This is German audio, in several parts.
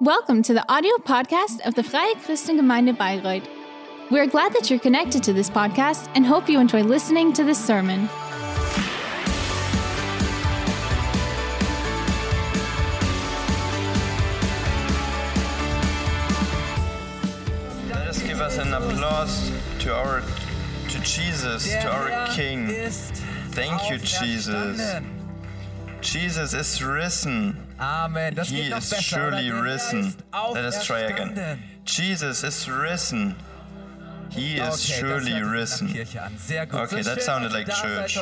Welcome to the audio podcast of the Freie Christengemeinde Bayreuth. We're glad that you're connected to this podcast and hope you enjoy listening to this sermon. Let us give us an applause to our to Jesus, to our King. Thank you, Jesus. Jesus is risen. Amen. Das He is besser. surely risen. Let us try again. Jesus is risen. He is Okay, surely risen. Okay, that sounded like church.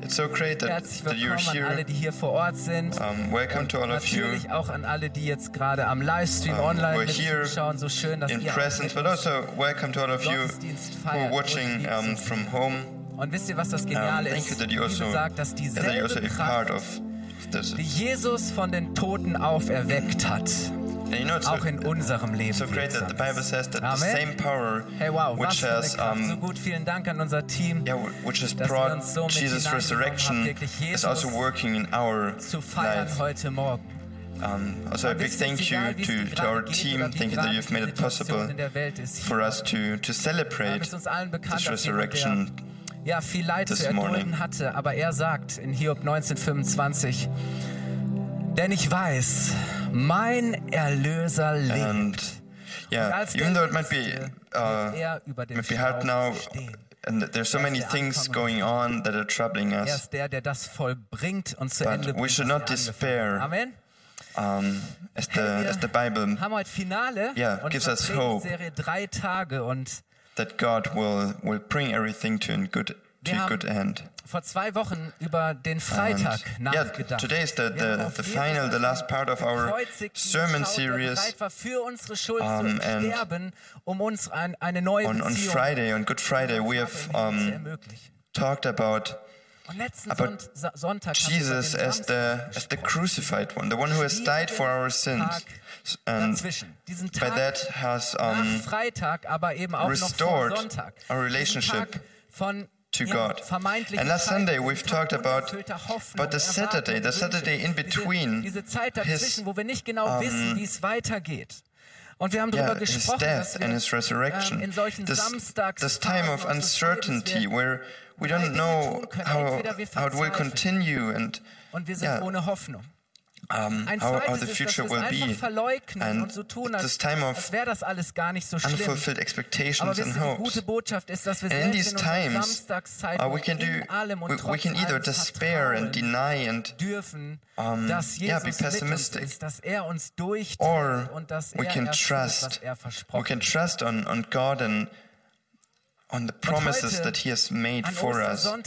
It's so great that, that you're here. die hier vor Ort sind. Um, welcome to all of you Natürlich auch an alle, die jetzt gerade am Livestream Um, online we're here in presence, but also welcome to all of you who are watching um, from home. Und wisst ihr, was das Um, Geniale thank you ist? that you Wie also, gesagt, dass also dieselbe a part Kraft, die Jesus von den Toten auferweckt hat, And you know, it's auch so, in unserem Leben so great that the Bible says that the Amen. same power Hey, wow, which has Kraft. So um, gut, vielen Dank an unser Team. yeah, which has brought uns so Jesus' resurrection is also working in our life. heute Morgen. Um, also a big thank you to, to our team. Thank you that you've made it possible for us to, to celebrate this resurrection. Ja, viel Leid zu erdulden morning. hatte, aber er sagt in Hiob 1925, denn ich weiß, mein Erlöser lebt. And yeah, even though it might be uh, might be hard now, and there's so many things going on that are troubling us. der, der das vollbringt und zu But Ende we should not despair. Amen. Um, as the as the Bible haben heute Finale Yeah, und gives us hope. Serie drei Tage und that God will will bring everything to a good to a good end. vor zwei Wochen über den And Freitag yeah, today is the, the, the final, the last part of our sermon series war, für unsere Schuld Um, and sterben, um uns ein, eine neue on, on Friday, on Good Friday. We have Vater im Himmel zu um, talked about about Sonntag haben wir über Jesus as the as the crucified one, the one who has died for our sins, dazwischen. Diesen by Tag that has nach um, Freitag, aber eben auch noch vor restored Sonntag. our Diesen relationship Tag von to God. And last Sunday we've talked about about the Saturday, the Saturday in between diese, Zeit his, wo wir nicht genau wissen, wie es weitergeht. Und wir haben darüber yeah, his gesprochen, death dass wir and his ähm, resurrection. in solchen This, Samstags this time of uncertainty where we don't know how, how it will continue and und wir sind yeah, ohne Hoffnung. Um, Ein how, how the ist, future dass will be. verleugnen And so tun, als, this time of das alles gar nicht so schlimm. unfulfilled expectations and hopes. ist, And in these times, uh, we can do, in allem und we, we can either despair and deny and dürfen, um, dass yeah, be Jesus mit uns pessimistic. ist, dass er uns or und dass we er can trust, er we can trust on, on God and on the promises that He has made for us, and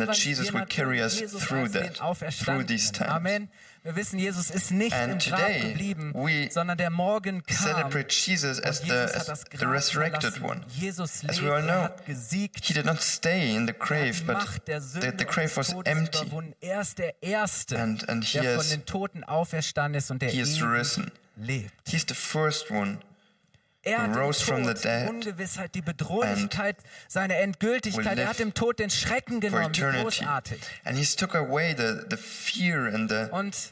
that Jesus will carry us through that, through these times. Amen. Wir wissen, Jesus ist nicht And im Grab geblieben, sondern der Morgen kam. Celebrate Jesus as the, as hat das the resurrected one. Jesus As lebt, we all know, hat gesiegt. He did not stay in the Er grave, but the, the grave was empty. Er ist der Erste, And- and he der has- von den Toten auferstanden ist und der He is risen. lebt. He's the first one Er hat rose den from Tod, the dead die Ungewissheit, die Bedrohlichkeit, seine Endgültigkeit. Er hat dem Tod den Schrecken genommen. Großartig. And He's took away the, the fear and the Und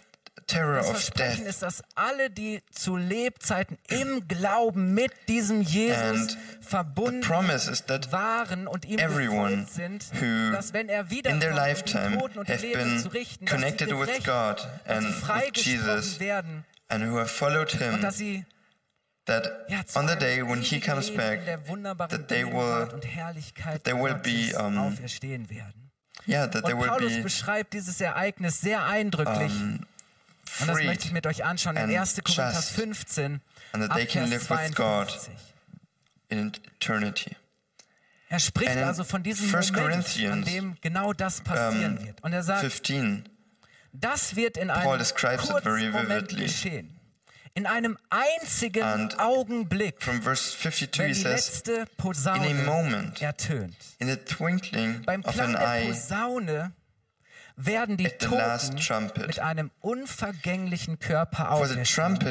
terror das of Versprechen death. ist, dass alle, die zu Lebzeiten im Glauben mit diesem Jesus And verbunden waren und ihm everyone sind, dass wenn er in wiederkommt, their lifetime Toten und have Lebenden been zu richten, connected dass sie with gerecht, God and with freigesprochen Jesus werden and who have followed und Him, dass sie that ja, on the day when He comes back, that they will, Herrlichkeit they will be, um, auferstehen werden. yeah, that they will Paulus be beschreibt dieses Ereignis sehr eindrücklich. um, und das möchte ich mit euch anschauen in and 1. Korinther just, 15, and that they can live with God. 52. in eternity. Er spricht also von diesem 1 Moment, an dem genau das passieren um, wird. Und er sagt, 15, das wird in einem kurzen Moment geschehen. In einem einzigen And Augenblick, from verse 52 wenn he die says, letzte in a moment, ertönt. in the twinkling Beim of an eye, Posaune werden die Toten trumpet. mit einem unvergänglichen Körper auferstehen.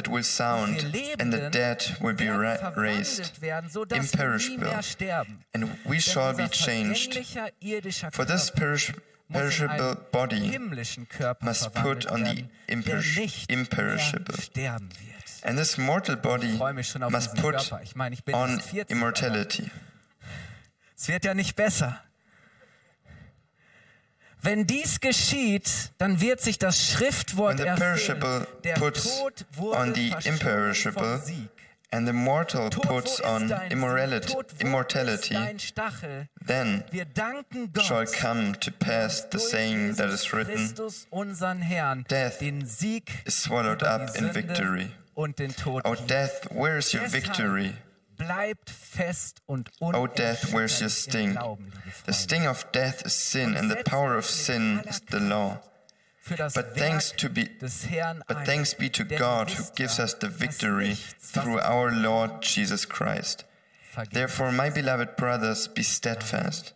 will Wir sound, and the Lebenden dead will be werden ra- raised, verwandelt werden, sodass wir nie imperishable, mehr sterben. and we Denn shall be changed. For this perishable body must put on the imperish- imperishable. mehr sterben wird. And this mortal body must put on erst 40, aber immortality. Es wird ja nicht besser. Wenn dies geschieht, dann wird sich das Schriftwort erfüllen. Der Tod wurde on the imperishable. and the mortal puts on immorality, immortality, then shall come to pass the saying that is written Death is swallowed up in victory. O oh, death, where is your victory? O oh, death, where is your sting? The sting of death is sin, and the power of sin is the law. Für das But thanks to be, but ein, thanks be to God who gives us the victory through our Lord Jesus Christ. Therefore, my beloved brothers, be steadfast,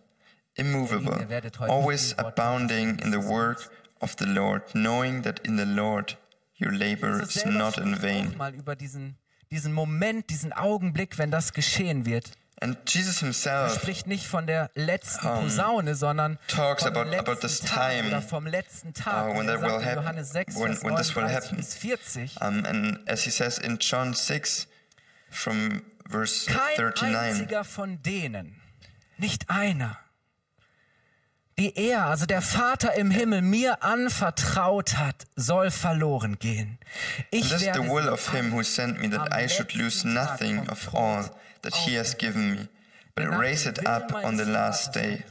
immovable, Ihr werdet heute always abounding in the work of the Lord, knowing that in the Lord your labor is not in vain. mal über diesen, diesen Moment, diesen Augenblick, wenn das geschehen wird. And Jesus Er himself spricht nicht von der letzten Posaune, sondern talks vom about- letzten about this Tag time, oder vom letzten Tag. uh, when er that will sagt in happen, Johannes 6, when- Vers when this will 39 happen. bis 40. Um, and as he says in John 6, from verse Kein 39, einziger von denen, nicht einer, die er, also der Vater im Himmel, mir anvertraut hat, soll verloren gehen. Ich werde the will of him who sent me, that I should lose Tag nothing of all that he has given me, but raise it up on the last day.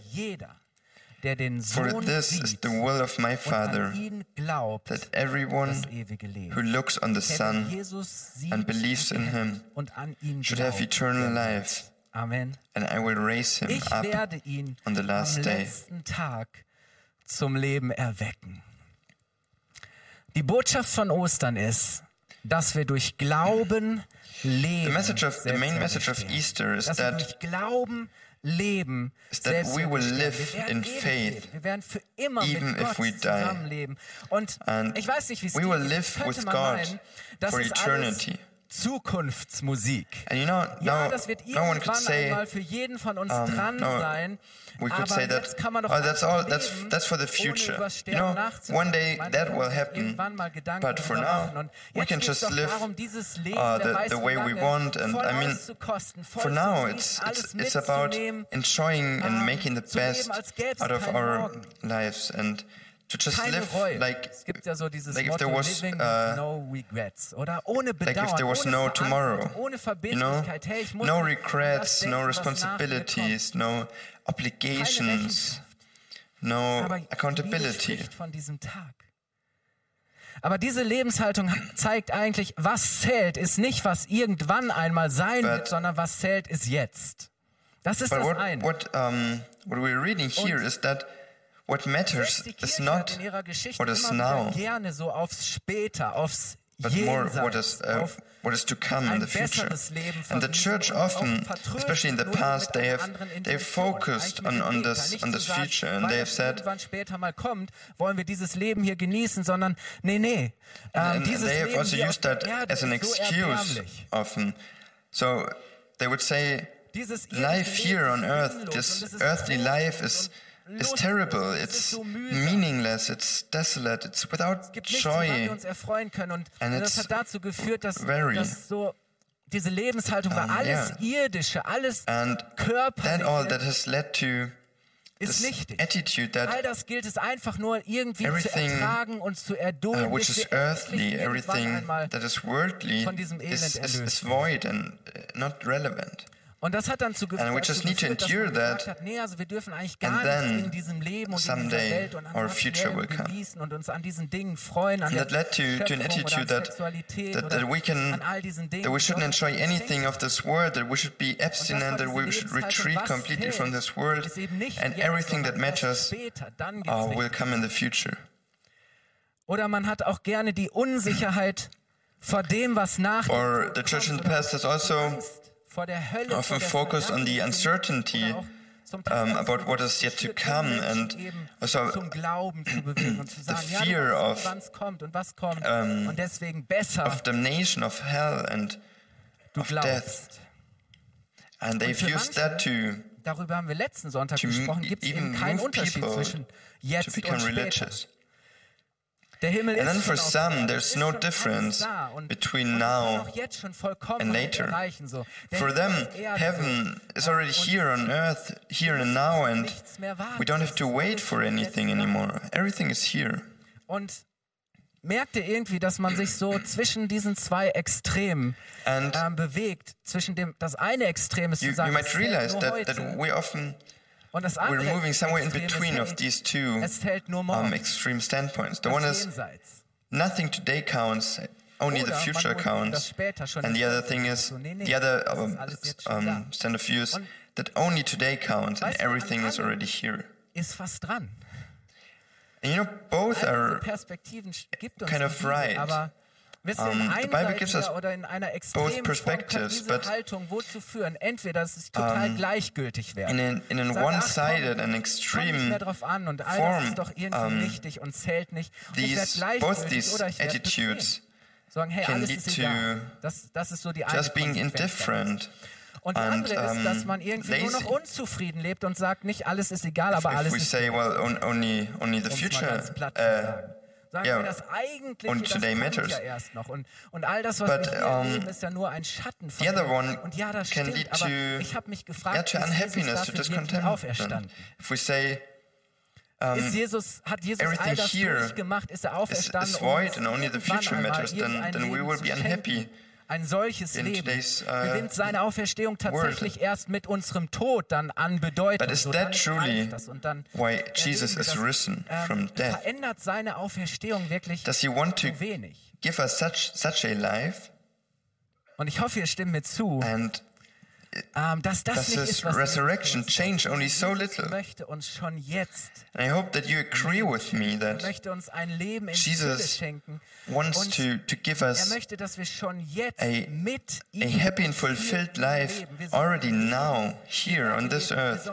For this is the will of my Father, that everyone who looks on the Son and believes in him should have eternal life, Amen. and I will raise him Ich up werde ihn on the last day. zum Leben erwecken. Die Botschaft von Ostern ist, dass wir durch Glauben leben. The message of- the main message of. Easter is that- Glauben leben. is that we will live in faith. Wir werden für immer even mit if we die. zusammenleben. Und And ich weiß nicht, wie es we will geht. live Könnte with man God meinen, das for eternity. Alles Zukunftsmusik. And you know, Ja, no, das wird no one could say, einmal für jeden von uns um, dran no, sein. we could aber say that, kann man doch oh, that's all, that's, that's for the future. You know, one day that will happen, irgendwann but for now. Und we can just live darum, dieses Leben uh, the- the way we want. And I mean, For now, it's, it's, it's about enjoying and ähm, making the best out of our lives and to just Keine live Reue. like, es gibt ja so dieses like Motto, was, living uh, no regrets. Oder ohne Bedauern, if there was ohne no tomorrow, ohne you know, Verbindlichkeit. Hey, ich muss no regrets, denken, no responsibilities, no obligations, no Aber accountability. von diesem Tag. Aber diese Lebenshaltung zeigt eigentlich, was zählt, ist nicht, was irgendwann einmal sein But- wird, sondern was zählt, ist jetzt. Das ist das what, eine. what, um, what we're reading here Und is that what matters is not what is now, gerne so aufs Später, aufs but more what is, uh, what is to come in the future. And the church often, especially in the past, they have they focused on, on this on this future, and they have said später mal kommt, wollen wir dieses Leben hier genießen, sondern nee, nee. Ähm, and dieses they have also used that as an excuse often. So they would say life here on earth, this earthly life is is terrible. It's so meaningless. It's desolate. It's without nichts, joy. können. Und And das it's hat dazu geführt, dass, very- dass so diese Lebenshaltung war Um, alles yeah. irdische, alles And that all körperliche that has led to ist nichtig. attitude All das gilt es einfach nur irgendwie zu ertragen und zu erdulden, uh, which is earthly, everything that is worldly, von diesem Elend is, is, is void and uh, not relevant. Und das hat dann zu And we just need to endure that, hat, nee, also wir dürfen eigentlich and gar in diesem Leben und in dieser Welt und an our future will come. und uns an diesen Dingen freuen, an And that led to, to an Schöpfung oder an attitude that, that, that we can an all diesen Dingen. that we shouldn't enjoy anything of this world, that we should be abstinent, that we should retreat completely from this world, ist eben nicht and everything that matters später, dann geht's uh, will come in the future. Oder man hat auch gerne die Unsicherheit vor dem, was nach Or the church in the past has also often focus on the uncertainty um, about what is yet to come and also the fear of, um, of damnation, of hell, and of death. And they've used that to darüber haben wir letzten Sonntag gesprochen, gibt es eben keinen Unterschied zwischen jetzt und später. Religious. Der Himmel And then for some, Erden, there's no difference between now and later. For them, heaven is already here on earth, here and now, and we don't have to wait for anything anymore. Everything is here. Und merkt ihr irgendwie, dass man sich so zwischen diesen zwei Extremen ähm, bewegt? Zwischen dem, das eine Extrem ist you, zu sagen, you es might realize that, that we often we're moving somewhere in between of these two um, extreme standpoints. The one is nothing today counts, only the future counts. And the other thing is, the other um, um, stand of view is that only today counts and everything is already here. And you know, both are kind of right. Um, in the Bible gives us einseitiger oder in einer extremen kann perspectives, but, führen? Entweder dass es total gleichgültig wäre. in an, in one-sided and extreme an form, das ist doch irgendwie um, nichtig und zählt nicht. Und ich werde these, both these attitudes. Sagen, hey, can lead to egal. Das, das ist so die eine just being indifferent. Und and, andere ist, dass um, man irgendwie nur noch unzufrieden lebt und sagt, nicht alles ist egal, aber If alles we ist say, well, on, only, only the future uh, sagen. Yeah, wir, das Eigentliche, und das today matters. ja erst noch. Und, und all das, was But, wir um, erleben, ist ja nur ein Schatten von the other dem. one Und ja, das stimmt, lead aber to- ich habe mich gefragt, yeah, to ist Jesus to dafür auferstanden? If we say ist Jesus, hat Jesus all das durchgemacht? Ist er is, auferstanden? is um void uns and only the future matters, then, then we will be unhappy. Ein solches Leben uh, gewinnt seine Auferstehung tatsächlich erst mit unserem Tod dann an Bedeutung. But is that truly das und dann why Jesus is das. risen Ähm, from death? Verändert seine Auferstehung wirklich Does he want to zu wenig? give us such, such a life? Und ich hoffe, ihr stimmt mir zu, And ähm, dass das does nicht ist, was resurrection change only so little? möchte uns schon jetzt, I hope that you agree with me er that möchte uns ein Leben in Jesus schenken. wants to, to give er us möchte, dass wir schon jetzt a- mit a happy and fulfilled life already now, here on this earth.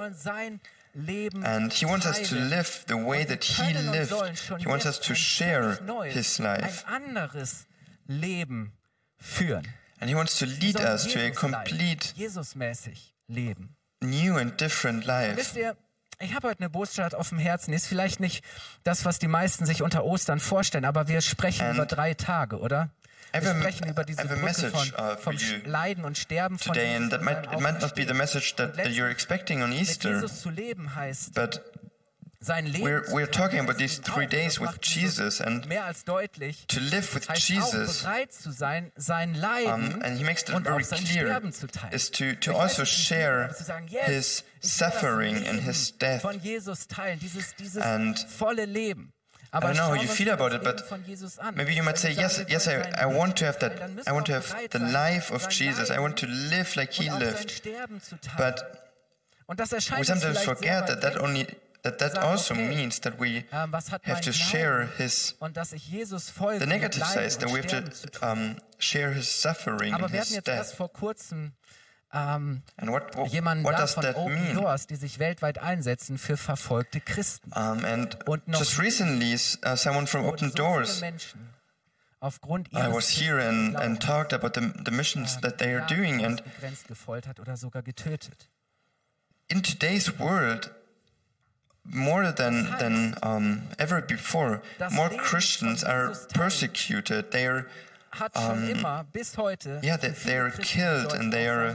And he wants us to live the way that he lived. He wants us to share his life. Ein anderes Leben führen. And he wants to lead sollen us to a complete Jesusmäßig leben. new and different life. Wisst ihr, ich habe heute eine Botschaft auf dem Herzen. Ist vielleicht nicht das, was die meisten sich unter Ostern vorstellen, aber wir sprechen And über drei Tage, oder? Wir sprechen über diese Brücke von, vom Leiden und Sterben von Today, Jesus and that might, it might not be the message that, that you're expecting on Mit Easter, Jesus zu leben heißt, but We're, we're talking about these three days with Jesus and to live with Jesus. Um, and he makes that very clear is to, to also share his suffering and his death. And I don't know how you feel about it, but maybe you might say, yes, yes, I, I want to have that. I want to have the life of Jesus. I want to live like he lived. But we sometimes forget that that only that that also means that we Ähm, have to share his und dass ich Jesus folge the negative sides, that we have to um, share his suffering and his death. ähm, And what what, jemanden what da does von that Open mean? Doors, die sich weltweit einsetzen für verfolgte Christen. Um, and Und noch- just recently, uh, someone from Open so Doors, aufgrund I was here and, and talked about the, the missions that they are doing. And begrenzt oder sogar in today's world, more than than um, ever before, more Christians are Jesus persecuted. They are heute yeah, they- they are killed and they are,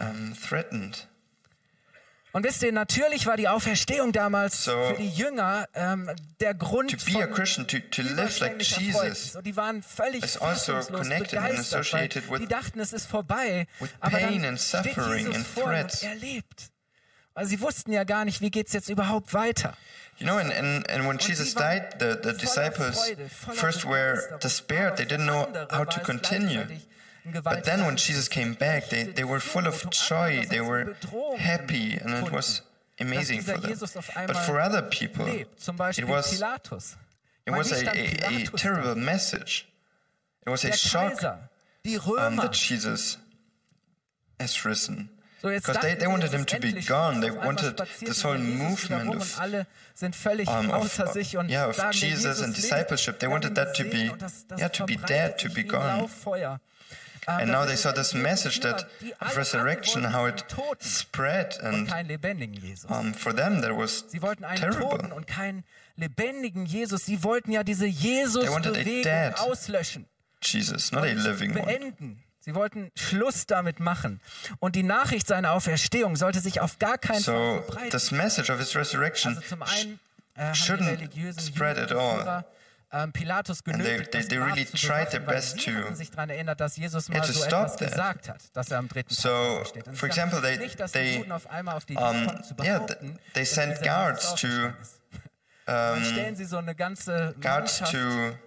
um, threatened. Und wisst ihr, natürlich war die Auferstehung damals So, für die Jünger ähm, der Grund To be a Christian, to, to live like. Jesus, Und die waren völlig also fassungslos begeistert, die dachten, es ist vorbei. with Aber pain dann and steht suffering Jesus and vor threats. und er lebt. Weil sie wussten ja gar nicht, wie geht's jetzt überhaupt weiter. You know, and, and, and when Jesus died, the, the disciples first were despaired. They didn't know how to continue. But then when. Jesus came back, they, they were full of joy, they were happy, and it was amazing for them. But for other people, it was, it was a, a, a terrible message. It was a shock um, that Jesus has risen. Because they, they wanted him to be gone. They wanted this whole movement of, um, of, uh, yeah, of Jesus and discipleship. They wanted that to be, yeah, to be dead, to be gone. And now they saw this message that of resurrection, how it spread, and um, for them that was terrible. lebendigen Jesus. Sie wollten ja diese jesus auslöschen. Jesus, not a living one. Sie wollten Schluss damit machen. Und die Nachricht seiner Auferstehung sollte sich auf gar keinen Fall So verbreiten. this message of his resurrection Also zum einen äh, shouldn't spread at all. Ähm, Pilatus they- genötigt, they- they Grab really zu tried their best sie to- sich daran erinnert, dass Jesus Yeah, mal so stop etwas that. gesagt hat, dass er am dritten So, Tag. Und for example, they- nicht, dass they, die Juden auf einmal auf die um, Idee konnten zu yeah, behaupten, they dass sent guards to. Dann stellen sie so eine ganze Mannschaft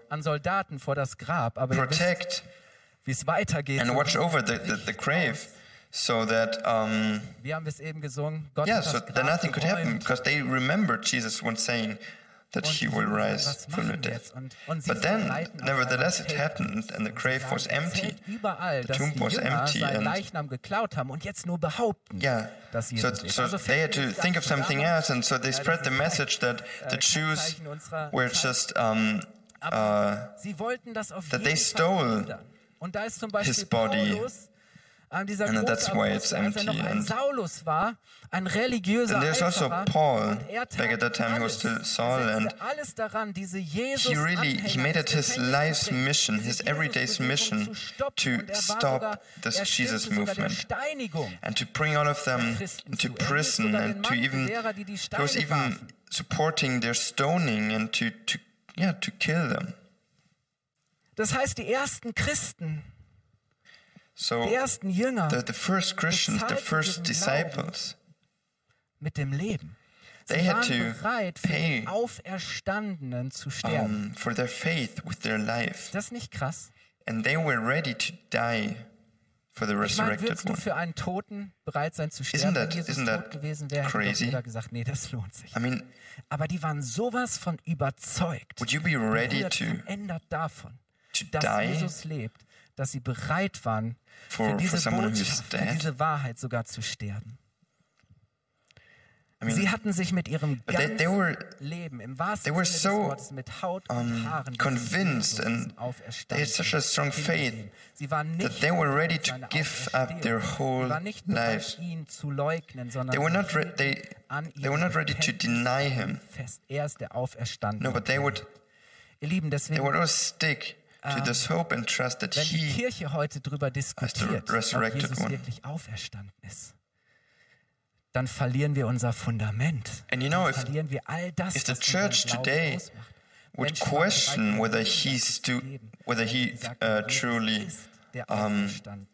an Soldaten vor das Grab, aber ihr wisst, protect wie es weitergeht. And watch over the, the, the grave. So that, um, haben es eben gesungen? Gott yeah, so that nothing could happen, because they remembered Jesus once saying that he will rise from the dead. But then, nevertheless, it happened, and the grave was empty. The tomb was empty, and yeah. So, so they had to think of something else, and so they spread the message that the Jews were just um, uh, that they stole. Und da ist zum Beispiel his body. Paulus, ähm, dieser And that's why it's als er empty noch ein and- Saulus war, ein religiöser And there's also Paul. er Back at that time he was still Saul er and alles daran, diese Jesus he really he made it his life's mission, his everyday's mission to stop this Jesus movement and to bring all of them into prison and to even he was even supporting their stoning and to, to yeah to kill them. Das heißt, die ersten Christen, So die ersten Jünger the, the first Christians, the first disciples, mit dem Leben. Sie They had waren to bereit, für pay, den Auferstandenen zu sterben. um, for their faith with their life, Ist das nicht krass? and they were ready to die for the Ich meine, resurrected würdest du one. für einen Toten bereit sein zu sterben? that- Wenn Jesus isn't that tot gewesen wäre, hätte crazy? jeder gesagt, nee, das lohnt sich. I mean, Aber die waren sowas von überzeugt, would you be ready to verändert davon, dass Jesus lebt, dass sie bereit waren, For- für diese Botschaft, für diese Wahrheit sogar zu sterben. I mean, Sie hatten sich mit ihrem But they- ganzen they were- Leben, im wahrsten they Sinne so, des Wortes, mit Haut und um, Haaren convinced diesem and they had such a strong faith. Sie waren that nicht they were ready bereit, to give up their Sie whole waren nicht bereit, lives. ihn zu leugnen, sondern They were not re- they- an they were not ready to deny him. fest. Er ist der Auferstandene. No, but they would Ihr Lieben, they deswegen would always stick to this hope and trust that wenn die he Kirche heute darüber diskutiert, ob resurrected Jesus one. wirklich auferstanden ist, dann verlieren wir unser Fundament. And you know, dann if- verlieren wir all das, if the was church today ausmacht. would question whether he's geben. whether he uh, truly um, Auferstandene.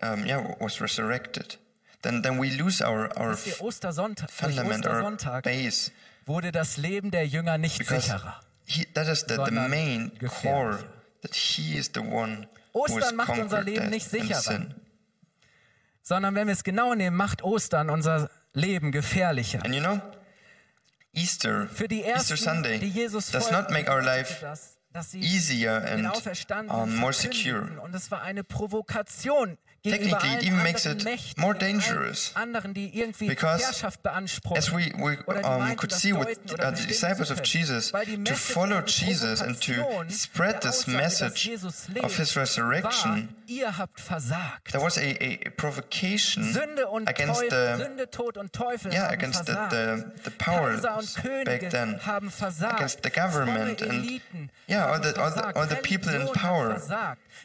um, yeah was resurrected, then then we lose our our fundament, our base, wurde das Leben der Jünger nicht because sicherer. He, that is the, the main core that he is the one Ostern macht unser Leben nicht sicherer. Sondern wenn wir es genau nehmen, macht Ostern unser Leben gefährlicher. And you know, Easter, Für die Easter ersten, Sunday die Jesus does not make our life das, dass sie easier den and um, more secure. Und es war eine Provokation technically it even makes it more dangerous because as we, we um, could see with uh, the disciples of Jesus to follow Jesus and to spread this message of his resurrection ihr habt versagt. there was a, a provocation Sünde und against Teufel, the Sünde, Tod und Teufel yeah haben against the, versagt. the, the powers Kaiser und Könige back then haben versagt. against the government and yeah all the, all the, all the people in power.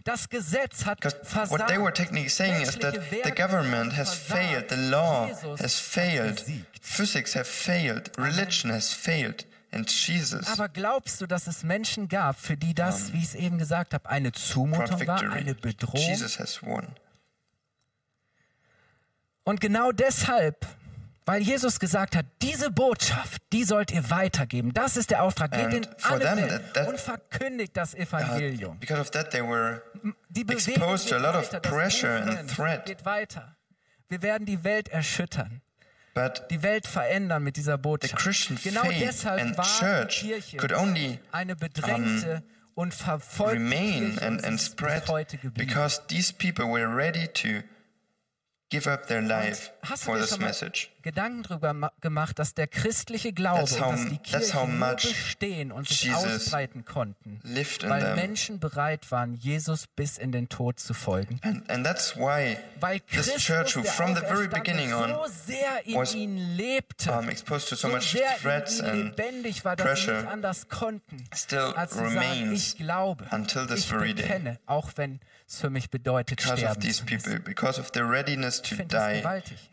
Das Gesetz hat versagt. what they were technically saying is that the government has failed, the law has failed, physics have failed, religion has failed, Aber glaubst du, dass es Menschen gab, für die das, wie ich es eben gesagt habe, eine Zumutung war, eine Bedrohung? Jesus has won. Und genau deshalb, weil Jesus gesagt hat, diese Botschaft, die sollt ihr weitergeben. Das ist der Auftrag. Geht in alle Welt und verkündigt das Evangelium. Because of that, they were Die Bewegung exposed to a geht lot of weiter, das pressure and Movement threat. geht weiter. Wir werden die Welt erschüttern, die Welt verändern mit dieser the Botschaft. Christian genau faith deshalb and war church die Kirche could only eine um, bedrängte und verfolgte Kirche and, and spread heute geblieben. because these people were ready to give up their life for this message. Gedanken darüber ma- gemacht, dass der christliche Glaube That's how- dass die Kirchen nur bestehen und sich Jesus ausbreiten konnten, weil them. Menschen bereit waren, Jesus bis in den Tod zu folgen. And, and that's why Weil Christus, church, der from the very beginning on so sehr in was, ihnen lebte, um, exposed to so so much sehr threats in ihnen lebendig war, dass sie nicht anders konnten, still als zu sagen, ich glaube, until this ich very day. bekenne, auch wenn es für mich bedeutet, because of sterben these zu müssen. people, because of their readiness to die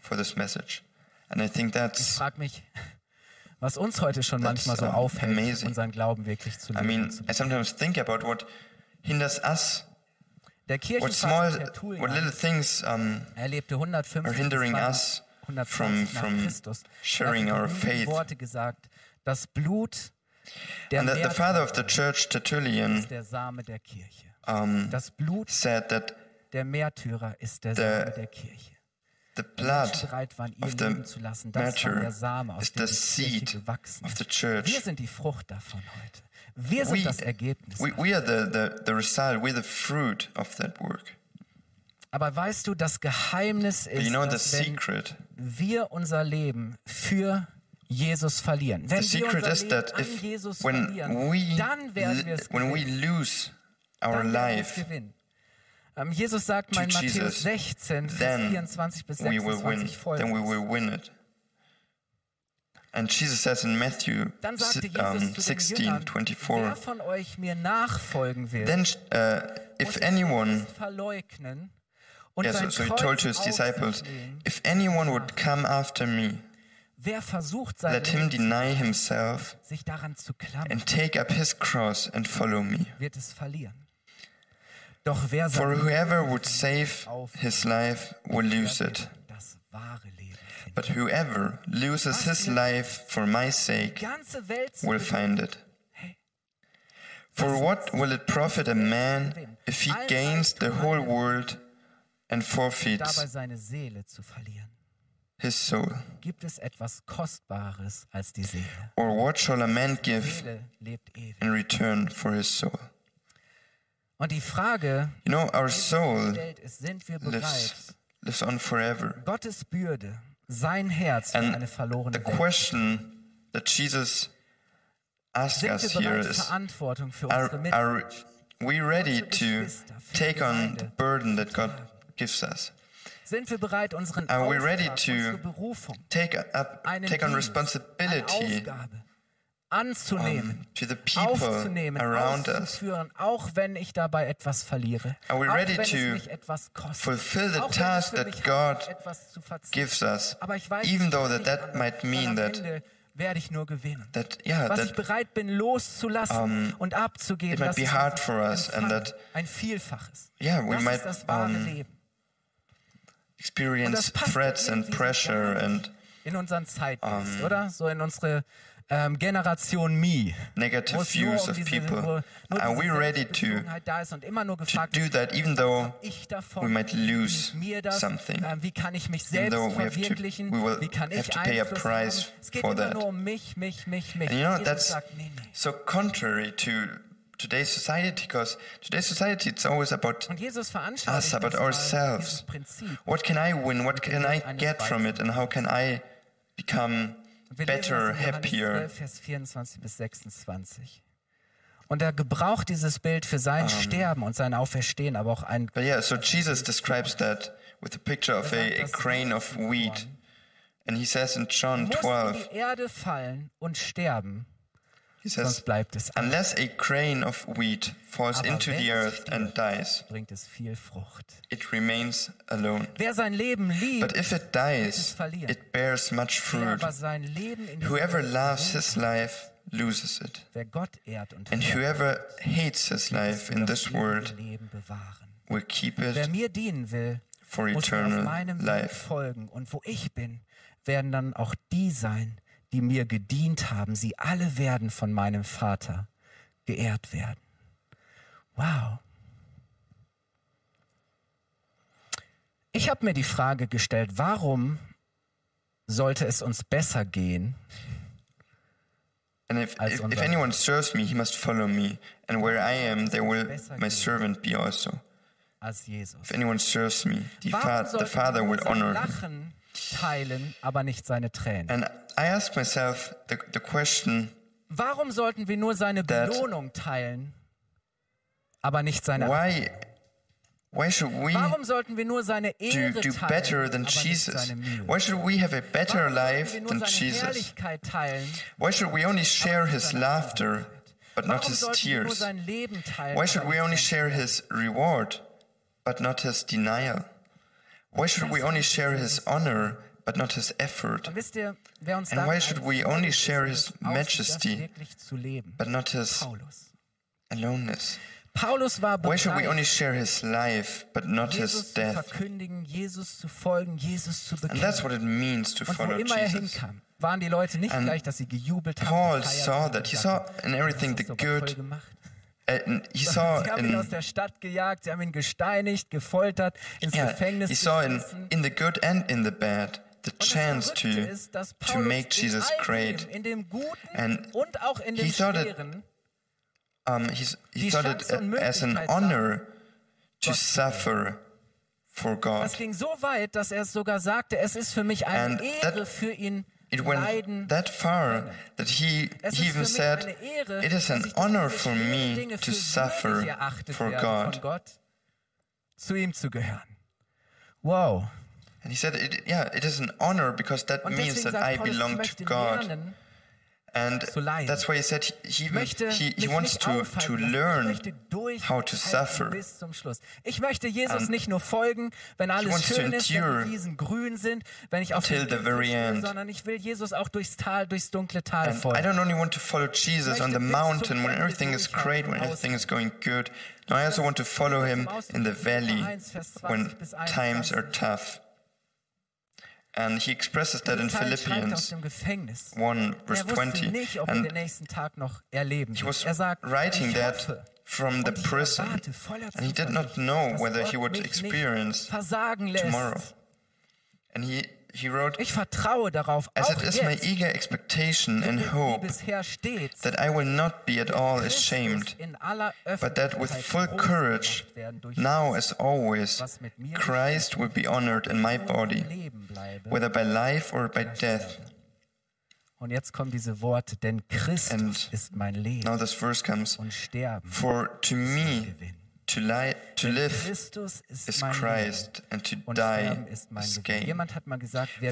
for this message. And I think Ich that's, frage mich, was uns heute schon manchmal so aufhält, amazing. unseren Glauben wirklich zu I leben. mean, und zu I sometimes think about what hinders us, der what Kirchenvater small, what little things um, er lebte 150 are hindering us 120 from- from Christus. sharing er hat our faith. Worte gesagt, das Blut der and the, the father of the church, Tertullian, ist der Same der Kirche. um, Das Blut said that der Märtyrer ist der The Same der Kirche. The blood bereit waren, ihr of the Leben zu lassen, das war der Same, aus is dem the die Kirche seed gewachsen of the ist. church. Wir sind die Frucht davon heute. Wir sind We, das Ergebnis. we, we are the, the, the result, we're the fruit of that work. Aber weißt du, das Geheimnis But ist, you know the dass wenn secret? wir unser Leben für Jesus verlieren, wenn The wir secret unser is Leben that an if Jesus when verlieren, we, dann werden wir es when we gewinnen. lose our life, gewinnen. Ähm, Jesus sagt mal in Matthäus Jesus, 16, Vers then 24 bis we will win. 26 Then we folgendes. And Jesus says in Matthew Dann sagte Jesus um, zu den 16, Jüngern, wer 24, von euch mir nachfolgen will, then uh, if anyone, verleugnen und yeah, so, so he told to his disciples, if anyone would come after me, Wer versucht, sein let him deny himself sich daran zu klammern, and take up his cross and follow me. wird es verlieren. Doch wer For whoever would save his life will lose it. wird das wahre Leben finden. But whoever loses his life for my sake ganze Welt zu will find it. For what will it profit a man if he gains the whole er world and forfeits um dabei seine Seele zu verlieren. his soul? Gibt es etwas Kostbares als die Seele? Or what shall a man give Seele lebt ewig. in return for his soul? Und die Frage, You know, our soul ist, sind wir bereit, lives, lives on forever. Gottes Bürde, sein Herz für And eine verlorene The Welt? question that Jesus Sind us here is are, unsere are we ready to take on the burden that God gives us? Sind wir bereit, unseren Auftrag, unsere Berufung, Take up, take on responsibility anzunehmen, to the people aufzunehmen, auszuführen, auch wenn ich dabei etwas verliere, auch wenn es mich etwas kostet, auch wenn es für mich God etwas zu verzichten. Aber ich weiß, even ich though that that might mean that werde ich nur gewinnen. that yeah Was ich that bereit bin loszulassen und abzugeben, das be ist hard ein for us and Empfang, that- ein Vielfaches. Yeah, we das might, ist das wahre um, Leben. Experience threats and pressure and in unseren Zeitgeist, oder? So in unsere um, Generation Me. Negative views of people. Are we ready to, to do that, even though we might lose something? Even though we have to, we will have to pay a price for that. And you know, that's so contrary to today's society because today's society it's always about us about ourselves. what can i win? What can i get from it? And how can i become Wir better, happier? 12, Vers 24 bis 26. Und er gebraucht dieses Bild für sein Sterben und sein Auferstehen, aber auch ein But yeah, so Jesus describes that with a picture of a, a grain of wheat. And he says in John muss in 12, die Erde fallen und sterben, he sonst says, bleibt es. Unless a grain of wheat falls Aber into the earth and dies, bringt es viel Frucht. it remains alone. Wer sein Leben liebt, But if it dies, it bears much fruit. Whoever loves his life loses it. And whoever hates his life in this world will keep it for eternal life. folgen. Und wo ich bin, werden dann auch die sein, die mir gedient haben. Sie alle werden von meinem Vater geehrt werden. Wow. Ich habe mir die Frage gestellt, warum sollte es uns besser gehen, And if, if, if anyone serves me, he must follow me. And where I am, there will my servant be also. If anyone serves me, the, fa the Father will honor him. Teilen, aber nicht seine Tränen? And I ask myself the, the question Warum sollten wir nur seine That- Belohnung teilen, aber nicht seine why, why should we Warum sollten wir nur seine do, Ehre do teilen, better than aber nicht Jesus? Why should we have a better Warum sollten life wir nur than seine Jesus? Teilen, Why should we only share his laughter but not Warum his sollten wir nur tears? teilen? Why should aber we nicht only share his reward but not his denial? Why should we only share his honor but not his effort? Und wisst ihr, wer uns And why should we only share his majesty zu but not his aloneness? Paulus war Why should we only share his life but not his Jesus zu death? verkündigen, Jesus zu folgen, Jesus zu And that's what it means to Und follow er Jesus. hinkam, waren die Leute nicht And gleich, dass sie gejubelt haben. Paul saw that. He saw in everything the good. Gemacht." And he saw Sie haben ihn aus in der Stadt gejagt, sie haben ihn gesteinigt, gefoltert, ins yeah, Gefängnis he saw in, in the good and in the bad the chance to ist, to make in Jesus great. in dem Guten And he thought it- Um, he's, he Die thought it as an honor to Gott suffer for God. das ging so weit, dass er es sogar sagte, es ist für mich eine And Ehre that- für ihn it went that far that he, he even said, It is an honor for me to suffer for God. Wow. And he said, it, Yeah, it is an honor because that means that I belong to God. And that's why he said he, he, he, he wants to, to learn how to suffer. bis zum Schluss. Ich möchte Jesus And nicht nur folgen, wenn alles schön ist, wenn die Wiesen grün sind, wenn ich auf until den the very end. sondern ich will Jesus auch durchs Tal, durchs dunkle Tal And I don't only want to follow Jesus on the möchte bis zum mountain when everything is great, when everything is going good. No, I also want to follow him in the valley when times are tough. And he expresses that in Philippians 1 verse 20. And he was writing that from the prison, and he did not know whether he would experience tomorrow. And he he wrote, Ich vertraue darauf, As it is my eager expectation and hope that I will not be at all ashamed, but that with full courage, gemacht werden durch now as always, was mit mir Christ will be honored in my body, am Leben bleibe. whether by life or by death. Und jetzt kommen diese Worte, denn Christus ist mein Leben Now this verse comes, und Sterben For to me. To, lie, to live is Christ, and to die is gain.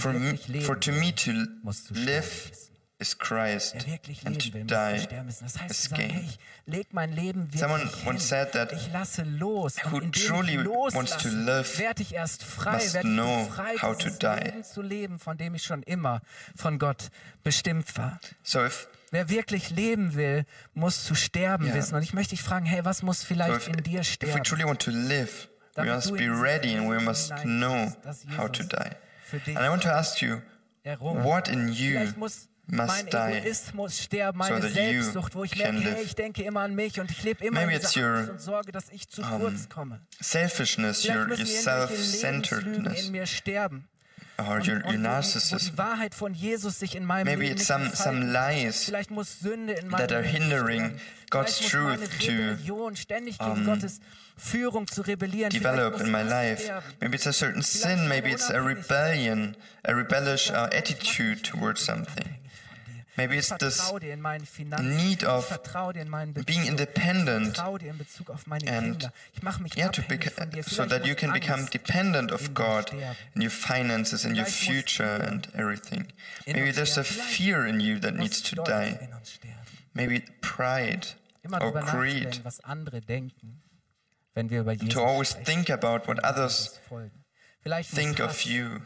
For, for to me to live is Christ, Wer wirklich and to leben will, muss die sterben wissen. Das heißt, sagen, hey, ich leg mein Leben wirklich Someone once said that ich lasse los. who Und truly wants to live werde ich erst frei, must werde know befreit, how to die. Leben zu leben, von dem ich schon immer von Gott bestimmt war. So if Wer wirklich leben will, muss zu sterben Ja. wissen. Und ich möchte dich fragen, hey, was muss So vielleicht if, in dir if we sterben? truly want to live, we Damit must be ready and we must know how to die. And I want to ask you, what in you mein? Egoismus sterben, so meine you Selbstsucht, wo ich merke, hey, ich denke immer an mich und ich lebe immer Maybe in it's dieser your, Angst und Sorge, dass ich zu kurz komme. Selfishness, Vielleicht your, your self-centeredness, in mir sterben. or Und, your, und your wo, die, wo narcissism. die Wahrheit von Jesus sich in meinem Maybe Leben it's some, some lies Vielleicht muss Sünde in meinem that are hindering. God's truth to, ständig gegen Gottes Führung zu rebellieren. develop in my life. Maybe it's a certain sin, maybe it's a rebellion, a rebellious uh, attitude towards something. Maybe it's this need of being independent and yeah, to beca- so that you can become dependent of God in your finances, and your future and everything. Maybe there's a fear in you that needs to die. Maybe pride or greed. To always think about what others think of you.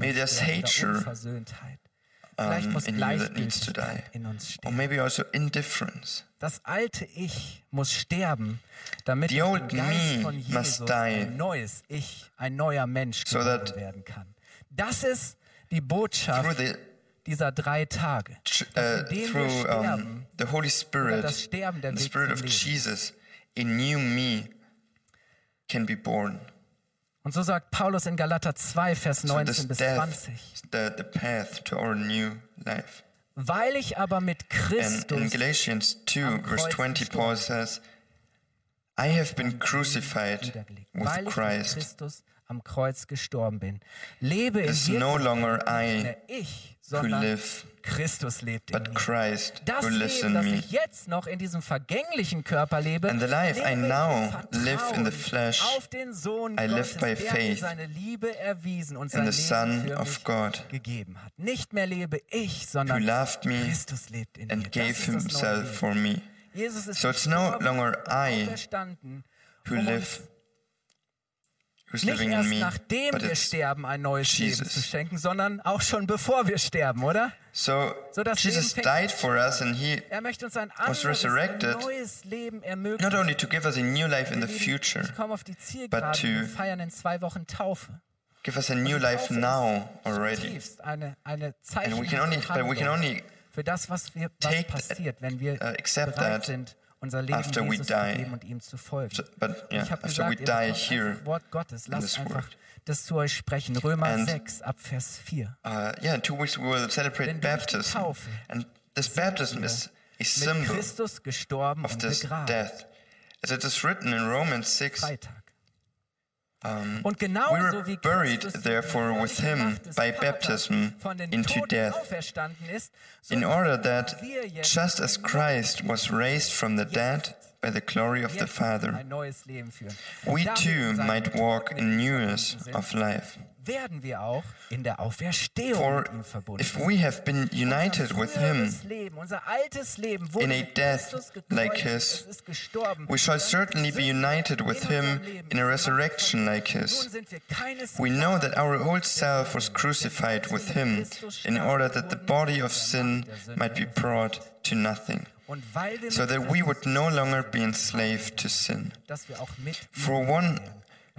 Maybe there's hatred. Vielleicht um, muss die. Gleichgültigkeit in uns Or sterben. maybe also indifference. Das alte Ich muss sterben, damit The old me von must Jesus die. ein neues Ich, ein neuer Mensch So geboren that werden kann. Das ist die Botschaft the dieser drei Tage. uh, through um, sterben, the Holy Spirit, das Sterben der the Weg Spirit of Jesus, a new me can be born. Und so sagt Paulus in Galater 2, Vers So this 19 bis death 20. is the, the path to our new life. Weil ich aber mit And in Christus Galatians 2, am verse Kreuz 20, gestorben Paul says, I have been crucified with weil ich mit Christ. Christus am Kreuz gestorben bin. Lebe in It's no longer nicht I mehr ich, sondern live, Christus lebt in but mir. Christ Das who lives Leben, in das me. ich jetzt noch in diesem vergänglichen Körper lebe, And the life I lebe ich now live in the flesh, auf den Sohn I live Gottes, by der mir faith seine Liebe erwiesen und in sein the Leben Son für of mich God, gegeben hat. Nicht mehr lebe ich, who sondern loved me Christus lebt in mir. and Das gave himself for me. Jesus ist So it's no longer I who live, nicht erst me, nachdem wir sterben ein neues Leben Jesus. zu schenken, sondern auch schon bevor wir sterben, oder? so So das Jesus Leben died for us and he Er möchte uns ein anderes, ein neues Leben ermöglichen. not only to give us a new life in the future, Ich komme auf die but Zielgerade. to Wir feiern in zwei Wochen Taufe. give us a new life now already. eine, eine And we can only, but we can only für das, was, wir, was passiert, wenn wir uh, accept bereit that sind, unser Leben after we Jesus zu die. geben und ihm zu folgen. So- but, yeah, ich habe after we gesagt, einfach Wort Gottes. Lasst einfach world. das zu euch sprechen. Römer And- 6 ab Vers 4. Uh, yeah, in two weeks we will celebrate Denn baptism. And this baptism is a symbol of this death. As it is written in Romans 6, Freitag. Um, we were buried, therefore, with him by baptism into death, in order that, just as Christ was raised from the dead by the glory of the Father, we too might walk in newness of life werden wir auch in der Auferstehung For mit ihm verbunden. if we have been united with him, Leben, unser altes Leben in a death like his, es ist gestorben. we shall certainly be united with him in a resurrection like his. sind wir keines We know that our old self was crucified with him in order that the body of sin might be brought to nothing, und weil wir so that we would no longer be enslaved to sin. dass wir auch mit For one.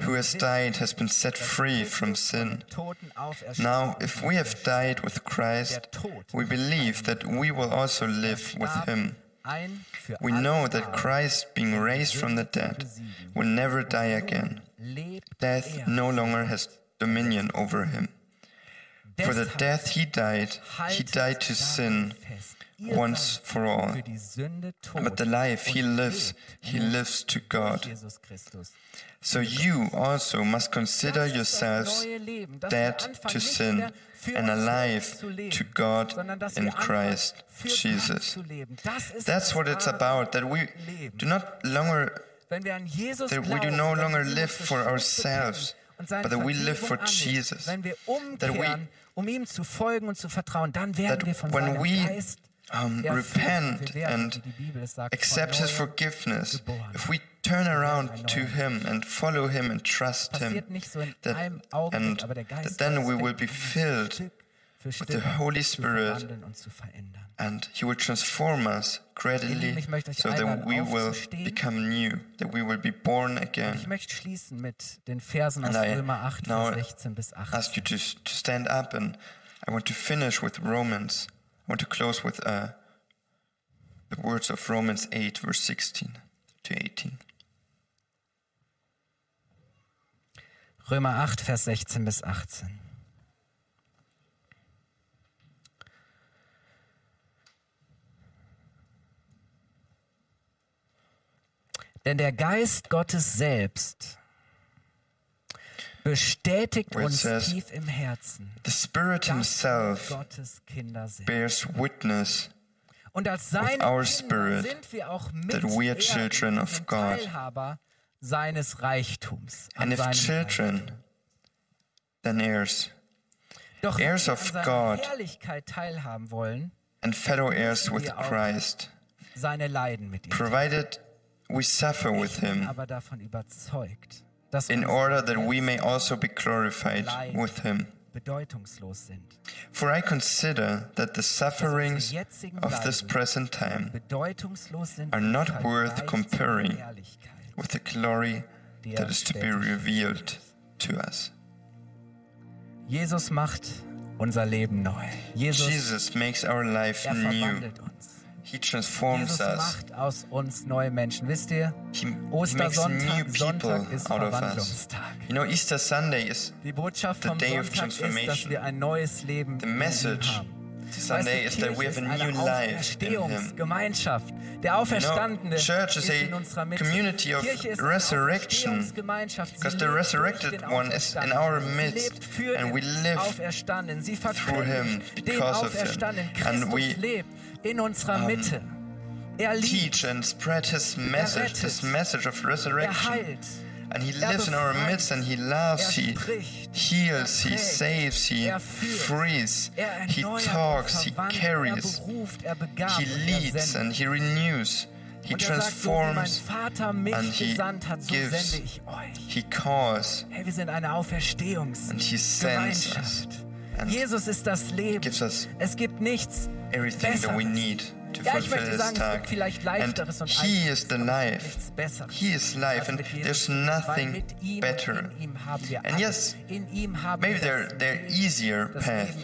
Who has died has been set free from sin. Now, if we have died with Christ, we believe that we will also live with him. We know that Christ, being raised from the dead, will never die again. Death no longer has dominion over him. For the death he died, he died to sin once for all. But the life he lives, he lives to God. So you also must consider yourselves dead to sin and alive to God in Christ Jesus. That's what it's about, that we do not longer that we do no longer live for ourselves, but that we live for Jesus. That we, that when we um, repent and accept His forgiveness, if we turn around to Him and follow Him and trust Him, that, and that then we will be filled with the Holy Spirit and He will transform us gradually so that we will become new, that we will be born again. And I now ask you to, to stand up and I want to finish with Romans Want to close with uh, the words of Romans 8, verse 16 to 18. Römer 8, Vers 16 bis 18. Denn der Geist Gottes selbst bestätigt uns says, tief im Herzen, The Spirit Himself Gottes Kinder sind. bears witness Und als seine our Kinder spirit sind wir auch that we are children of God. Teilhaber seines Reichtums. an and if children, Reichtum. then heirs, Doch wenn heirs wir of God. Herrlichkeit teilhaben wollen, and fellow heirs with Christ, seine Leiden mit ihm. provided we suffer with Him, aber davon überzeugt, in order that we may also be glorified with Him. For I consider that the sufferings of this present time are not worth comparing with the glory that is to be revealed to us. Jesus macht unser Leben neu. Jesus, makes our life er new. He transforms Jesus us. macht aus uns neue Menschen. Wisst ihr, He, he Ostersonntag people Sonntag ist. Verwandlungstag. You know, Easter Sunday is Die Botschaft vom Sonntag ist, dass wir ein neues Leben The in message haben. Sunday is that we have a new life in. Auferstehungsgemeinschaft. Der Auferstandene church is ist in a unserer Mitte. community of Kirche ist eine resurrection, because the resurrected one is in our midst, and we live. Sie him because of him. And we, in unserer um, Mitte. Er liebt. Teach and spread his message, His message of resurrection. Er heilt. And he lives in our midst and he loves, he heals, he saves, he frees, he talks, he carries, he leads and he renews. He transforms and he gives. He calls. Hey, wir sind eine Auferstehungsgemeinschaft. Jesus ist das Leben. Es gibt nichts Besseres. Ja, ich möchte sagen, es gibt vielleicht leichteres und He is the life. nichts Besseres. He is life, and there's nothing better. And yes, in ihm haben Maybe there are easier path,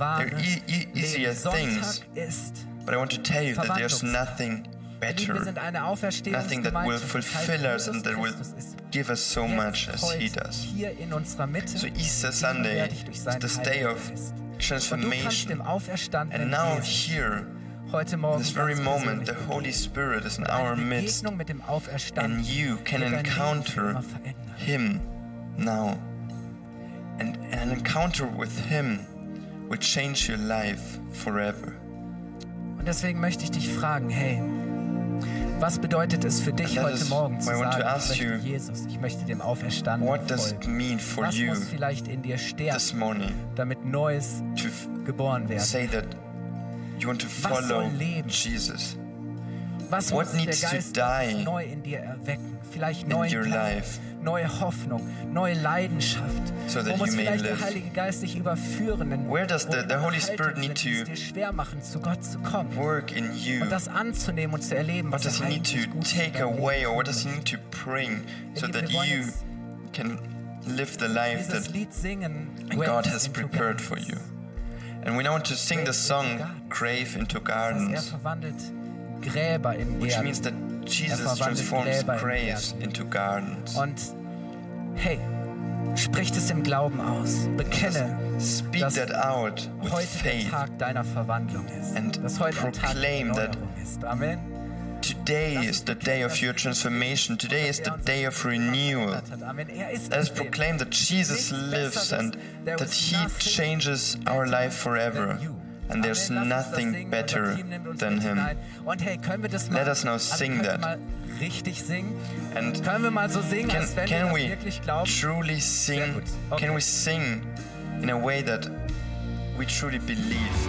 are e- e- easier things. ist but I want to tell you that there's nothing better. Nothing that will fulfill us and that will give us so much as He does. So Easter Sunday is this day of transformation. And now here, this very moment, the Holy Spirit is in our midst, and you can encounter Him now. And an encounter with Him will change your life forever. Und deswegen möchte ich dich fragen, hey, was bedeutet es für dich heute Morgen zu sagen, ich möchte Jesus, ich möchte dem Auferstandenen folgen? mean for Was you muss vielleicht in dir sterben, damit Neues geboren to Was soll leben? Jesus Was what muss der Geist neu in dir erwecken? Vielleicht in neuen life neue Hoffnung, neue Leidenschaft. So that you may vielleicht live? der Heilige Geist dich überführen? denn Where does the- the Holy Spirit need to dir schwer machen, zu Gott zu kommen work in you? und das anzunehmen und zu erleben, What was does er He need to take away, or what does He need to bring so that you can live the life that Lied singen, God has prepared for you? And we now want to sing the song Grave into Gardens, Gräber in which Gärten. means that Jesus verwandelt transforms Gräber in graves Gärten. into gardens. Und hey, spricht es im Glauben aus. Bekenne, Speak dass that out with heute der faith. Tag deiner Verwandlung ist. And dass heute ein Tag der Erneuerung ist. Amen. Today is the day of your transformation. Today is the day of renewal. Er Let us proclaim that Jesus lives and that He changes our life forever and there's nothing better than him. Let us now sing that. And can, can we truly sing? Can we sing in a way that we truly believe?